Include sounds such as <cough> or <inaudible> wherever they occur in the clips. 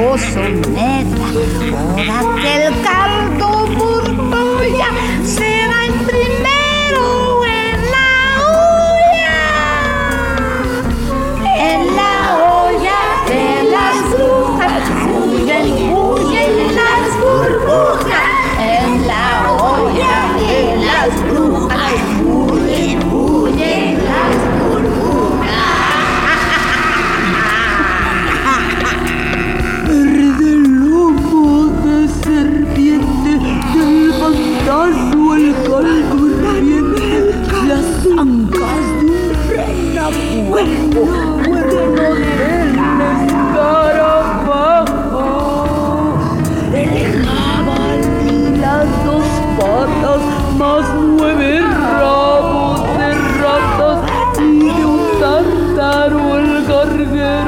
oh so mad cuerpo podemos estar abajo. El las dos patas, más nueve rabos de ratas y de un tántaro el garguero.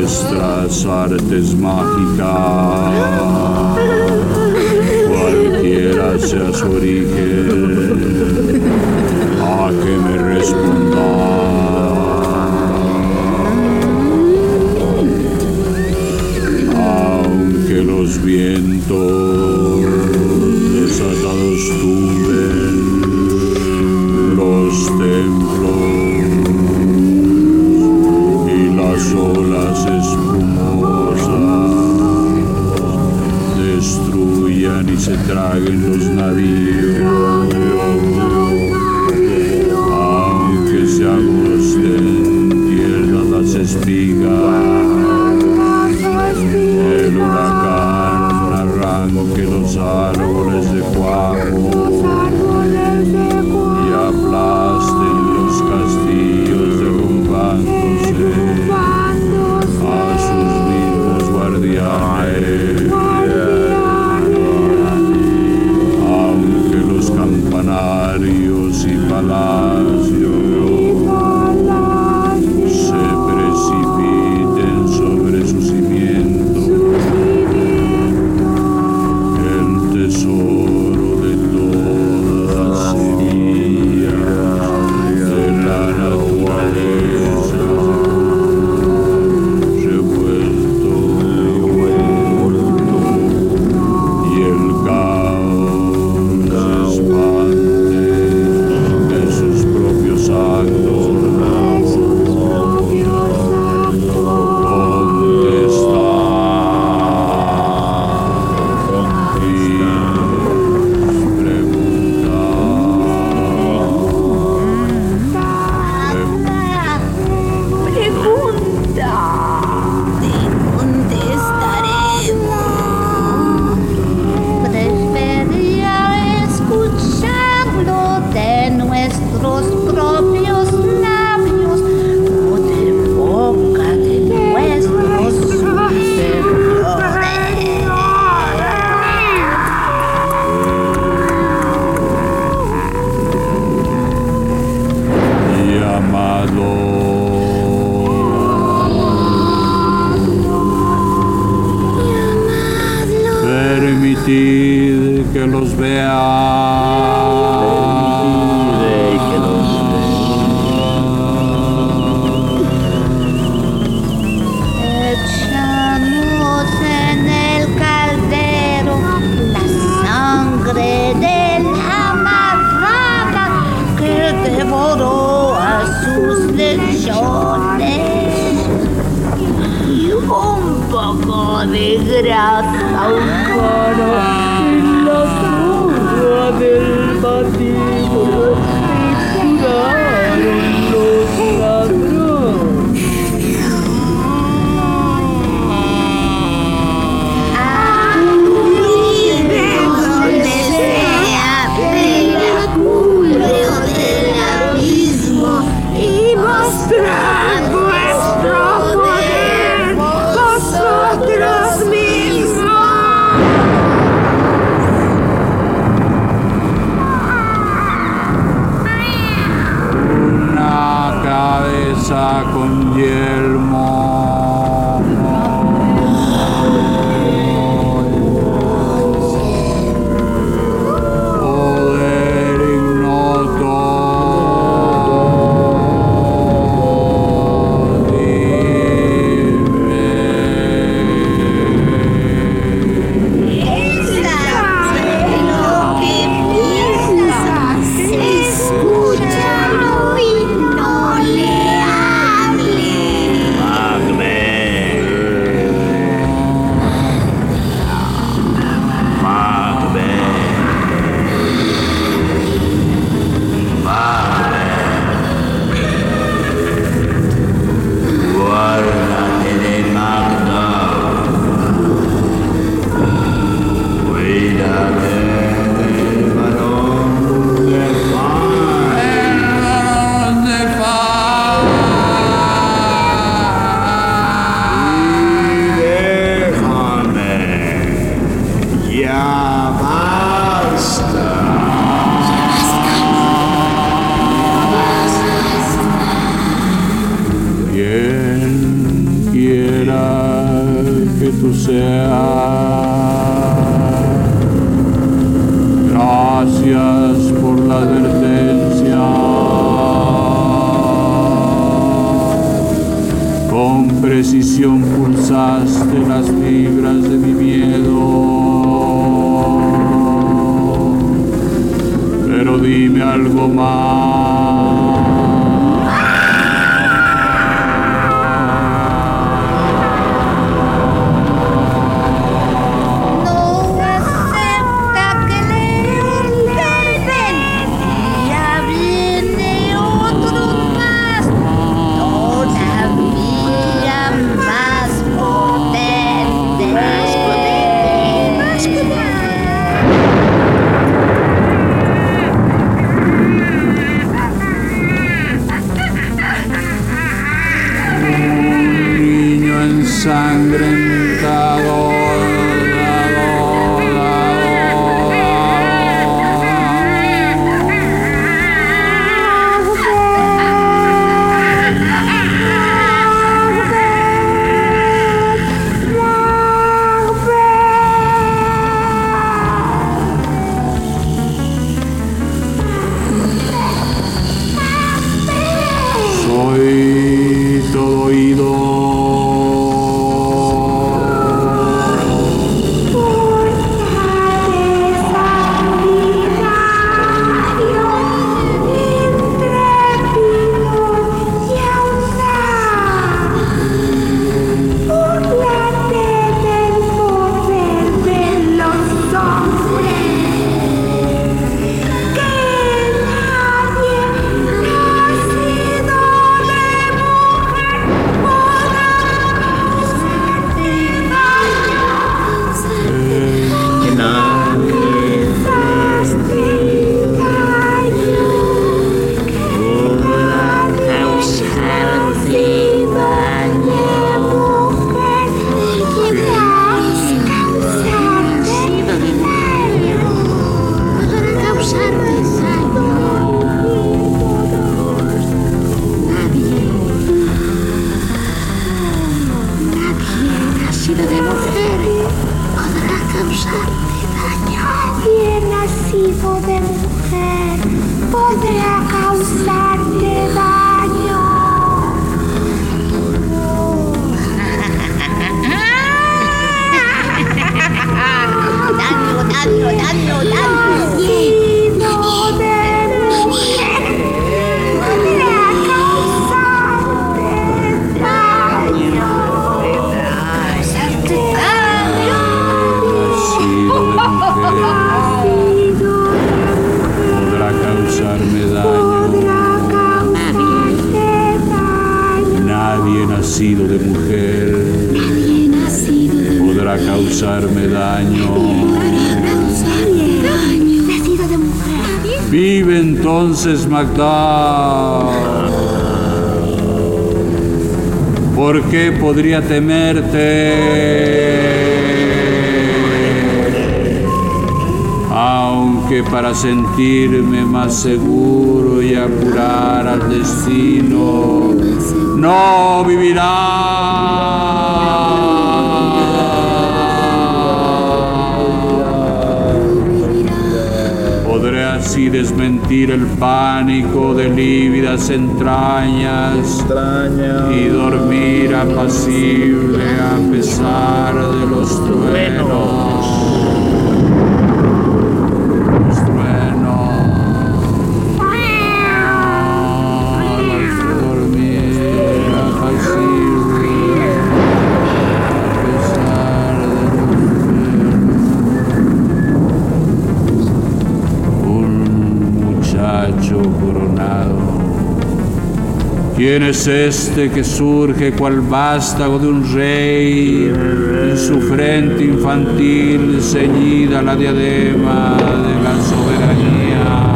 Nuestra artes mágicas, cualquiera sea su origen, a que me responda. con yelmo. Yeah. Nadie nacido de mujer podrá causarme daño. Nacido de mujer. Vive entonces Magda. ¿Por qué podría temerte? Aunque para sentirme más seguro y apurar al destino, no vivirá. Podré así desmentir el pánico de lívidas entrañas y dormir apacible a pesar de los truenos. ¿Quién es este que surge cual vástago de un rey? En su frente infantil ceñida la diadema de la soberanía.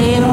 Hare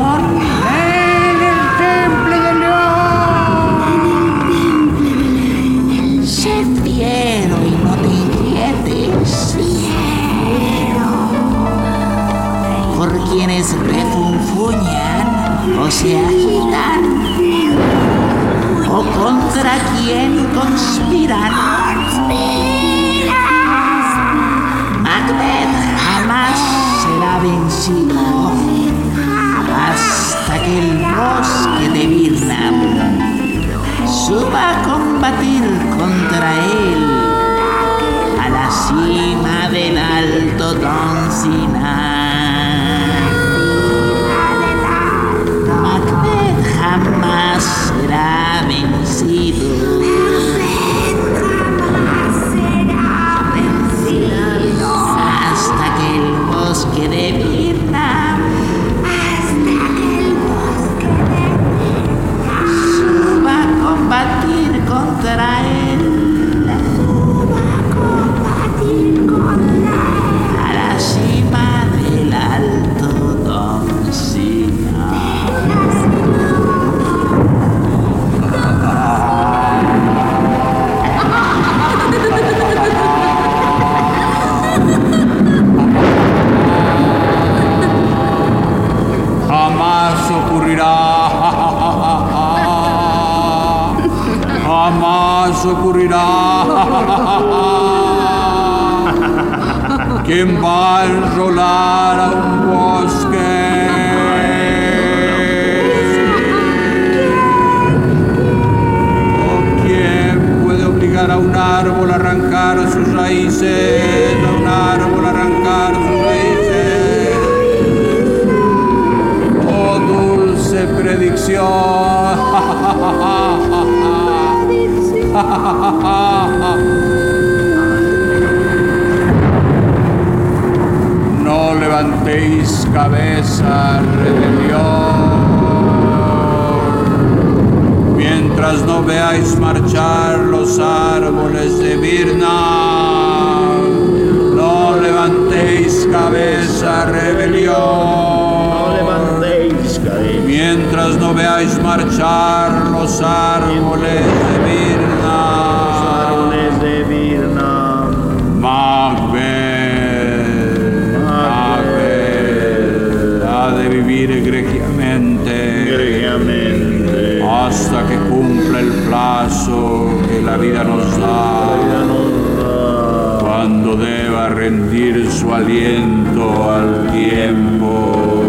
rendir su aliento al tiempo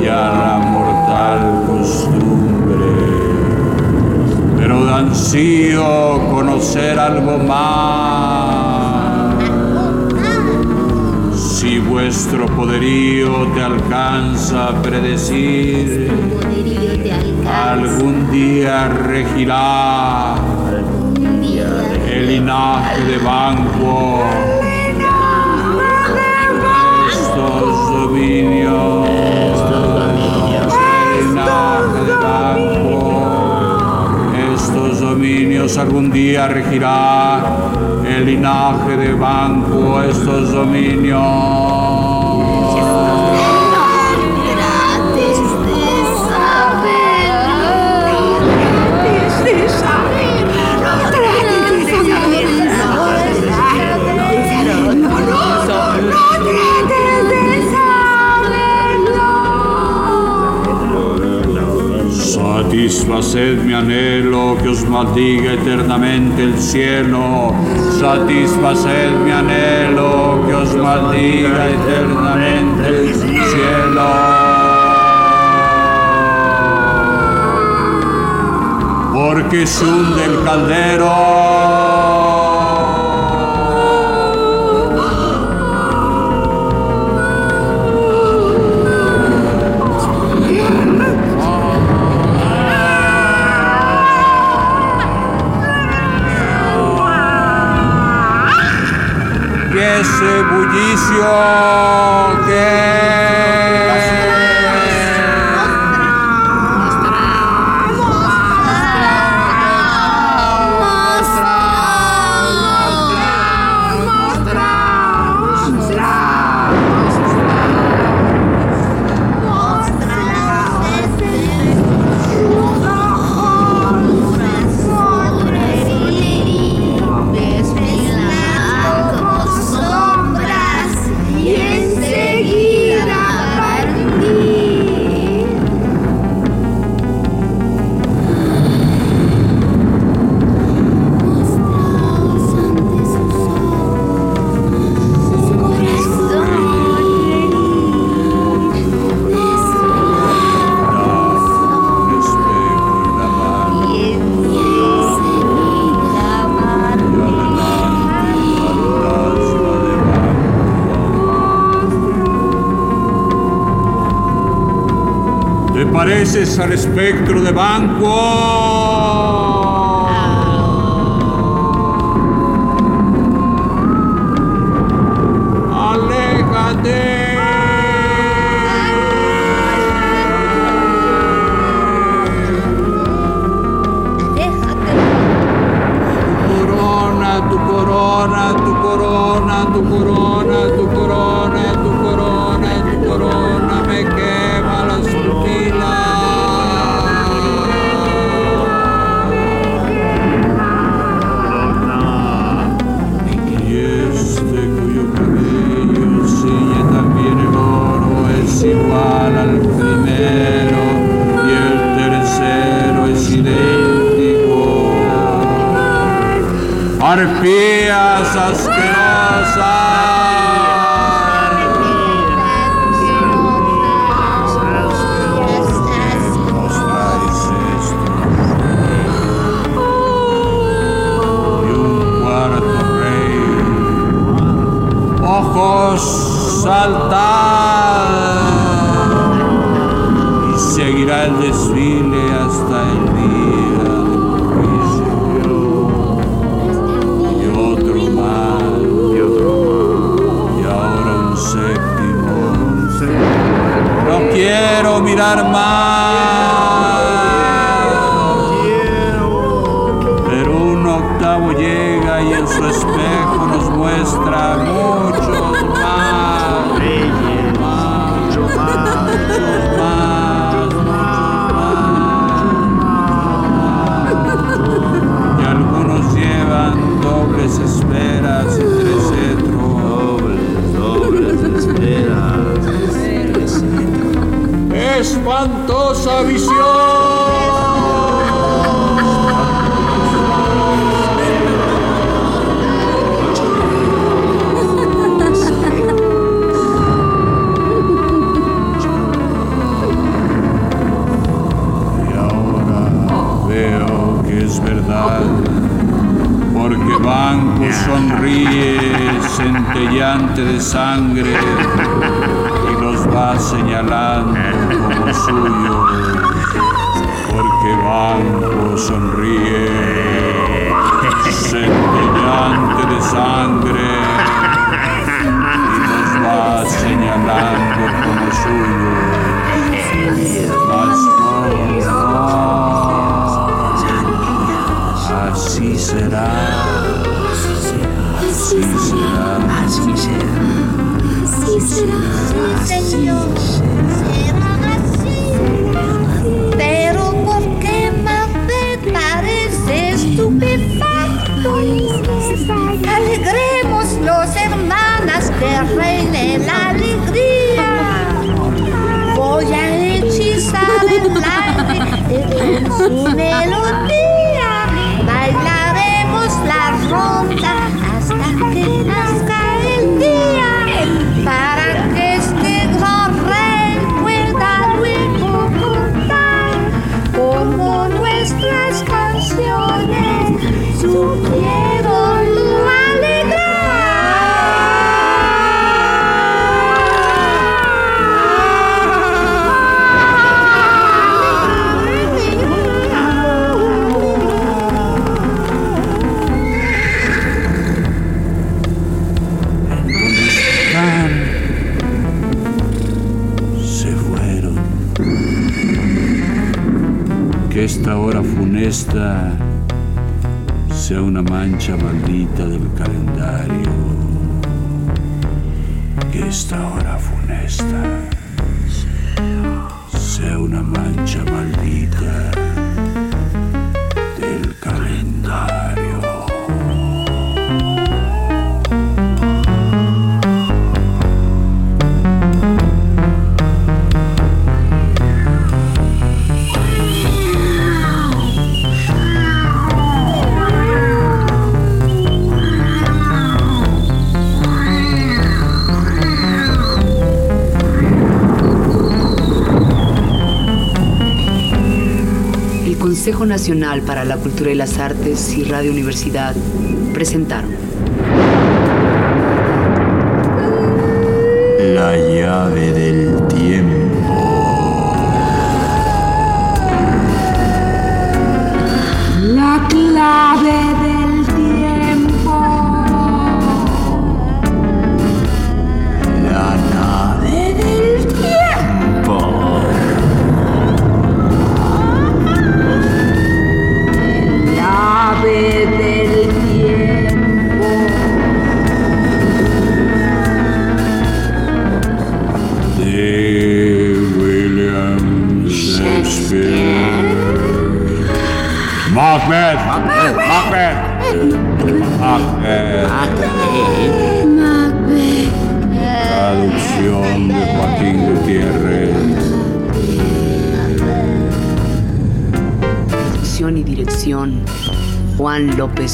y a la mortal costumbre. Pero ansío conocer algo más. Si vuestro poderío te alcanza a predecir, algún día regirá el linaje de Banquo estos dominios, estos dominios algún día regirá el linaje de Banco, estos dominios. Satisfaced mi anhelo que os maldiga eternamente el cielo. Satisfaced mi anhelo que os maldiga eternamente el cielo. Porque es un del caldero Bullicio. Al espectro de Banquo. Mirar. Pero un octavo llega y en su espejo nos muestra muchos Espantosa visión. <laughs> Y ahora veo que es verdad, porque Banco sonríe centellante de sangre y los va señalando <laughs> porque Banco sonríe centellante de sangre y los va señalando como suyos. Mas no, no. Así será. Así será. Así será. Señor, será que reine la alegría. Voy a hechizar el aire con su melodía. una mancia malvita Para la Cultura y las Artes y Radio Universidad presentaron. La llave del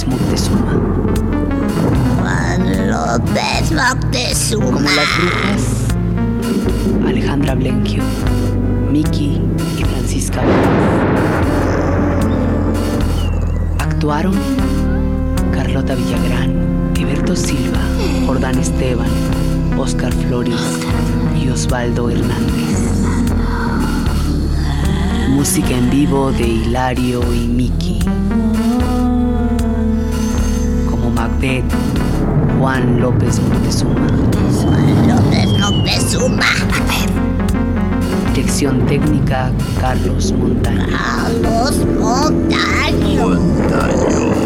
López Moctezuma. Juan López Moctezuma. Como las brujas, Alejandra Blenquio, Miki y Francisca Vázquez. Actuaron Carlota Villagrán, Eberto Silva, Jordán Esteban, Oscar Flores y Osvaldo Hernández. Música en vivo de Hilario y Miki de Juan López Moctezuma. Juan López Moctezuma. Dirección técnica Carlos Montaño. Carlos Montaño. Montaño.